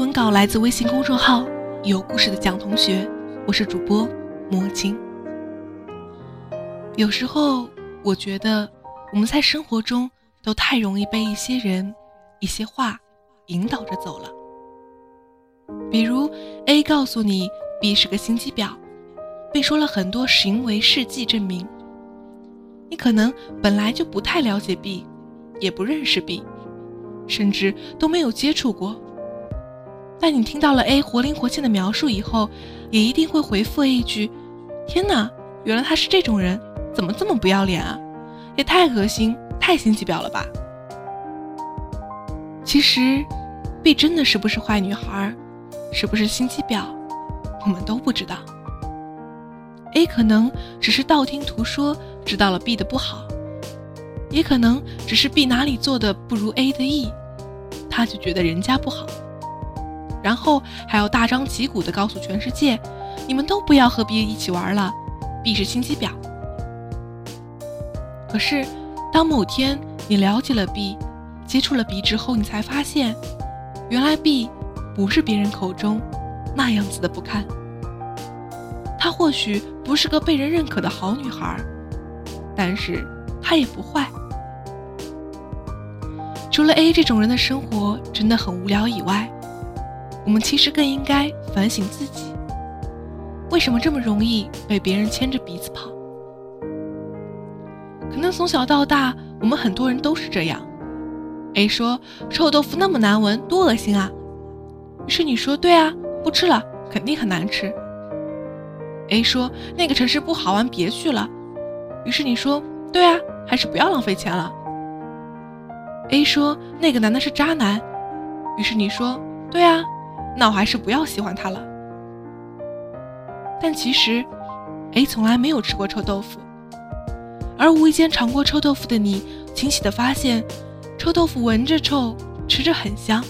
文稿来自微信公众号“有故事的蒋同学”，我是主播莫青。有时候，我觉得我们在生活中都太容易被一些人、一些话引导着走了。比如，A 告诉你 B 是个心机婊，并说了很多行为事迹证明。你可能本来就不太了解 B，也不认识 B，甚至都没有接触过。但你听到了 A 活灵活现的描述以后，也一定会回复 A 一句：“天哪，原来他是这种人，怎么这么不要脸啊？也太恶心、太心机婊了吧？”其实，B 真的是不是坏女孩，是不是心机婊，我们都不知道。A 可能只是道听途说知道了 B 的不好，也可能只是 B 哪里做的不如 A 的意，他就觉得人家不好。然后还要大张旗鼓地告诉全世界，你们都不要和 B 一起玩了，B 是心机婊。可是，当某天你了解了 B，接触了 B 之后，你才发现，原来 B 不是别人口中那样子的不堪。她或许不是个被人认可的好女孩，但是她也不坏。除了 A 这种人的生活真的很无聊以外，我们其实更应该反省自己，为什么这么容易被别人牵着鼻子跑？可能从小到大，我们很多人都是这样。A 说臭豆腐那么难闻，多恶心啊！于是你说对啊，不吃了，肯定很难吃。A 说那个城市不好玩，别去了。于是你说对啊，还是不要浪费钱了。A 说那个男的是渣男，于是你说对啊。那我还是不要喜欢他了。但其实，A 从来没有吃过臭豆腐，而无意间尝过臭豆腐的你，惊喜的发现，臭豆腐闻着臭，吃着很香。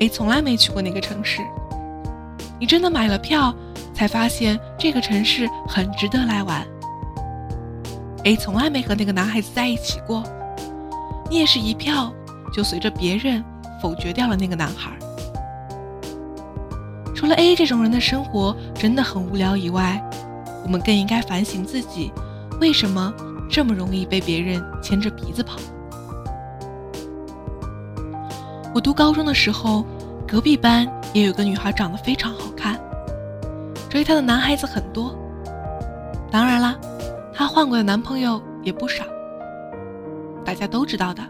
A 从来没去过那个城市，你真的买了票，才发现这个城市很值得来玩。A 从来没和那个男孩子在一起过，你也是一票就随着别人否决掉了那个男孩。除了 A 这种人的生活真的很无聊以外，我们更应该反省自己，为什么这么容易被别人牵着鼻子跑？我读高中的时候，隔壁班也有个女孩长得非常好看，追她的男孩子很多。当然啦，她换过的男朋友也不少。大家都知道的，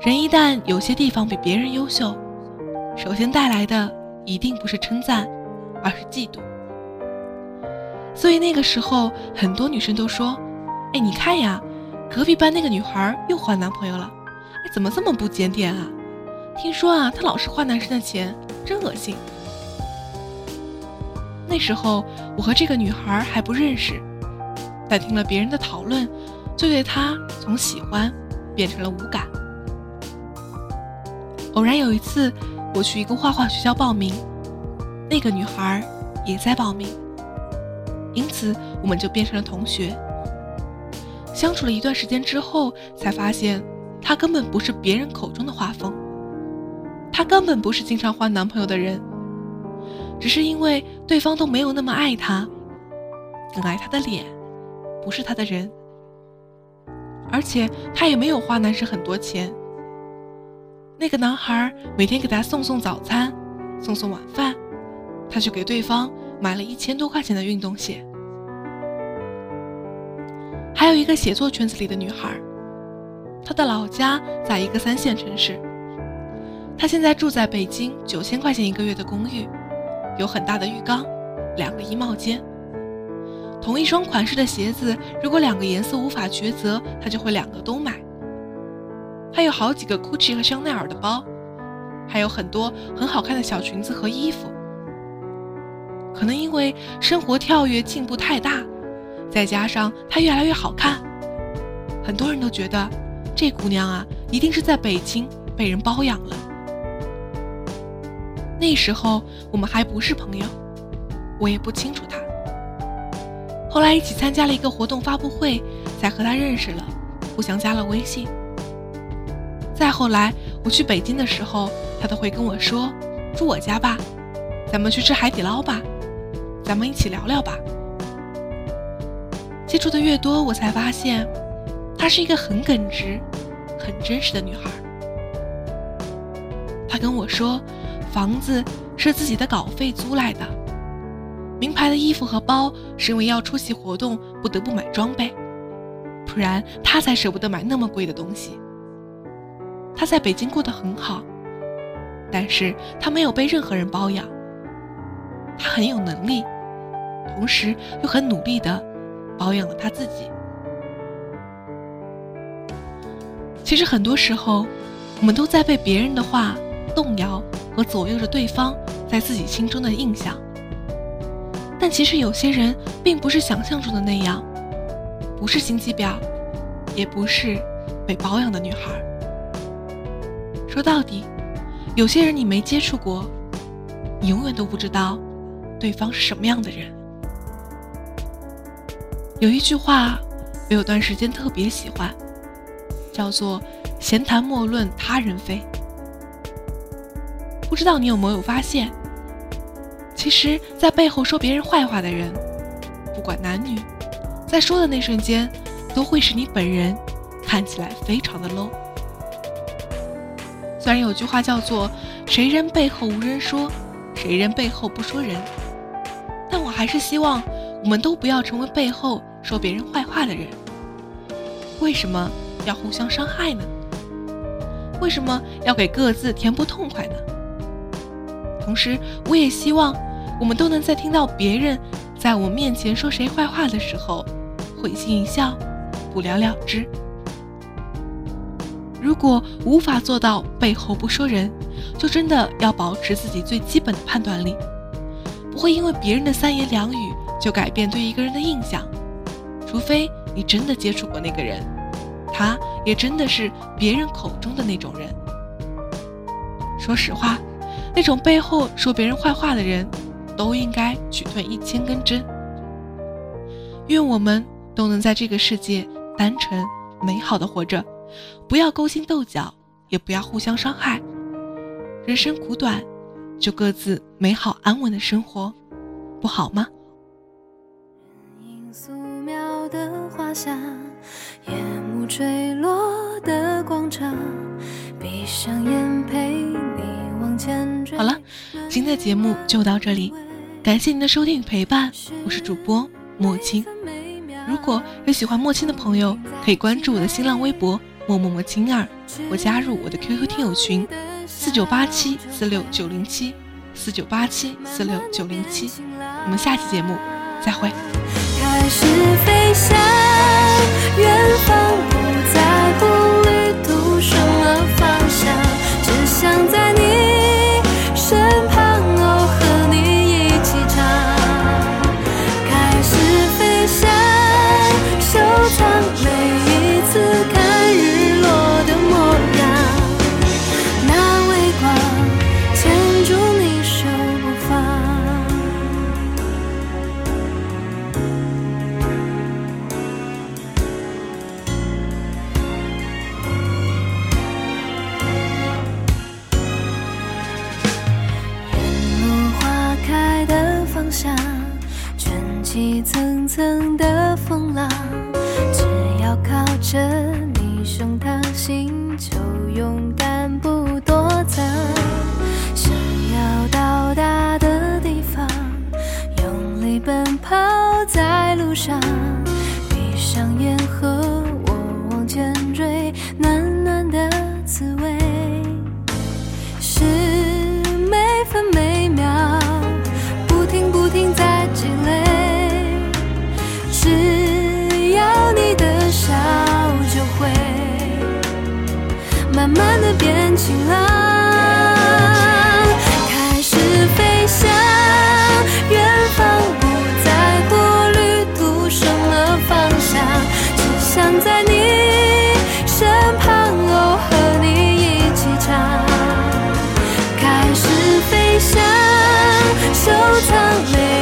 人一旦有些地方比别人优秀，首先带来的。一定不是称赞，而是嫉妒。所以那个时候，很多女生都说：“哎，你看呀，隔壁班那个女孩又换男朋友了，哎，怎么这么不检点啊？听说啊，她老是花男生的钱，真恶心。”那时候我和这个女孩还不认识，但听了别人的讨论，就对她从喜欢变成了无感。偶然有一次。我去一个画画学校报名，那个女孩也在报名，因此我们就变成了同学。相处了一段时间之后，才发现她根本不是别人口中的画风，她根本不是经常换男朋友的人，只是因为对方都没有那么爱她，更爱她的脸，不是她的人。而且她也没有花男生很多钱。那个男孩每天给她送送早餐，送送晚饭，他就给对方买了一千多块钱的运动鞋。还有一个写作圈子里的女孩，她的老家在一个三线城市，她现在住在北京九千块钱一个月的公寓，有很大的浴缸，两个衣帽间。同一双款式的鞋子，如果两个颜色无法抉择，他就会两个都买。还有好几个 Gucci 和香奈儿的包，还有很多很好看的小裙子和衣服。可能因为生活跳跃进步太大，再加上她越来越好看，很多人都觉得这姑娘啊，一定是在北京被人包养了。那时候我们还不是朋友，我也不清楚她。后来一起参加了一个活动发布会，才和她认识了，互相加了微信。再后来我去北京的时候，她都会跟我说：“住我家吧，咱们去吃海底捞吧。”咱们一起聊聊吧。接触的越多，我才发现，她是一个很耿直、很真实的女孩。她跟我说，房子是自己的稿费租来的，名牌的衣服和包是因为要出席活动不得不买装备，不然她才舍不得买那么贵的东西。她在北京过得很好，但是她没有被任何人包养。她很有能力。同时又很努力的保养了他自己。其实很多时候，我们都在被别人的话动摇和左右着对方在自己心中的印象。但其实有些人并不是想象中的那样，不是心机婊，也不是被保养的女孩。说到底，有些人你没接触过，你永远都不知道对方是什么样的人。有一句话，我有段时间特别喜欢，叫做“闲谈莫论他人非”。不知道你有没有发现，其实，在背后说别人坏话的人，不管男女，在说的那瞬间，都会使你本人看起来非常的 low。虽然有句话叫做“谁人背后无人说，谁人背后不说人”，但我还是希望我们都不要成为背后。说别人坏话的人，为什么要互相伤害呢？为什么要给各自填不痛快呢？同时，我也希望我们都能在听到别人在我面前说谁坏话的时候，会心一笑，不了了之。如果无法做到背后不说人，就真的要保持自己最基本的判断力，不会因为别人的三言两语就改变对一个人的印象。除非你真的接触过那个人，他也真的是别人口中的那种人。说实话，那种背后说别人坏话的人，都应该去吞一千根针。愿我们都能在这个世界单纯美好的活着，不要勾心斗角，也不要互相伤害。人生苦短，就各自美好安稳的生活，不好吗？下夜幕坠落的广场，闭上眼陪你往前好了，今天的节目就到这里，感谢您的收听与陪伴，我是主播莫青。如果有喜欢莫青的朋友，可以关注我的新浪微博默默默青儿，或加入我的 QQ 听友群四九八七四六九零七四九八七四六九零七。我们下期节目再会。开始飞翔，收藏